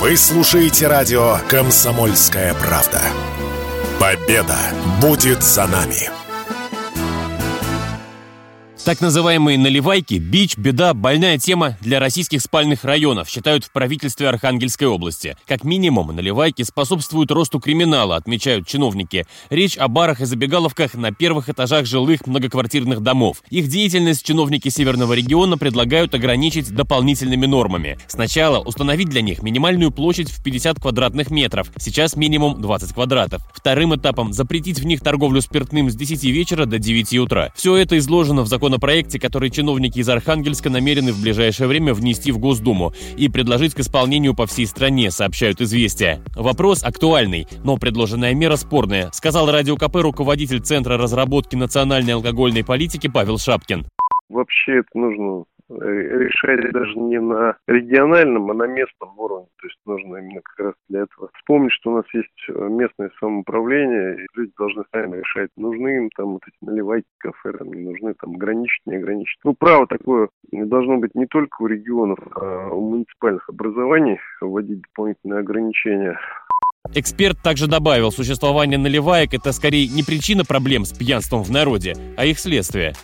Вы слушаете радио «Комсомольская правда». Победа будет за нами. Так называемые наливайки – бич, беда, больная тема для российских спальных районов, считают в правительстве Архангельской области. Как минимум, наливайки способствуют росту криминала, отмечают чиновники. Речь о барах и забегаловках на первых этажах жилых многоквартирных домов. Их деятельность чиновники Северного региона предлагают ограничить дополнительными нормами. Сначала установить для них минимальную площадь в 50 квадратных метров, сейчас минимум 20 квадратов. Вторым этапом – запретить в них торговлю спиртным с 10 вечера до 9 утра. Все это изложено в закон законопроекте, который чиновники из Архангельска намерены в ближайшее время внести в Госдуму и предложить к исполнению по всей стране, сообщают «Известия». Вопрос актуальный, но предложенная мера спорная, сказал Радио КП руководитель Центра разработки национальной алкогольной политики Павел Шапкин. Вообще это нужно решать даже не на региональном, а на местном уровне. То есть нужно именно как раз для этого вспомнить, что у нас есть э, местное самоуправление, и люди должны сами решать, нужны им там вот эти наливайки, кафе, там не нужны, там ограничить, не ограничить. Ну, право такое должно быть не только у регионов, а у муниципальных образований вводить дополнительные ограничения. Эксперт также добавил, существование наливаек – это скорее не причина проблем с пьянством в народе, а их следствие.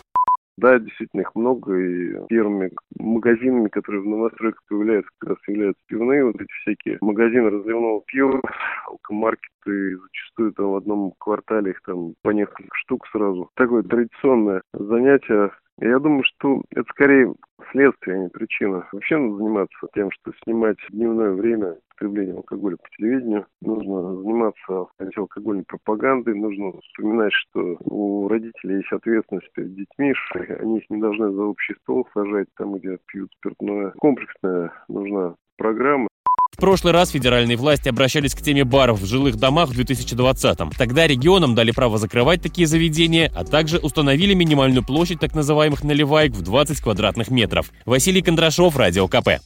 Да, действительно, их много, и первыми магазинами, которые в новостройках появляются, как раз являются пивные, вот эти всякие магазины разливного пива, алкомаркеты, зачастую там в одном квартале их там по несколько штук сразу. Такое традиционное занятие. Я думаю, что это скорее следствие, а не причина. Вообще надо заниматься тем, что снимать дневное время употреблением алкоголя по телевидению. Нужно заниматься антиалкогольной пропагандой. Нужно вспоминать, что у родителей есть ответственность перед детьми, что они их не должны за общий стол сажать там, где пьют спиртное. Комплексная нужна программа. В прошлый раз федеральные власти обращались к теме баров в жилых домах в 2020-м. Тогда регионам дали право закрывать такие заведения, а также установили минимальную площадь так называемых наливаек в 20 квадратных метров. Василий Кондрашов, Радио КП.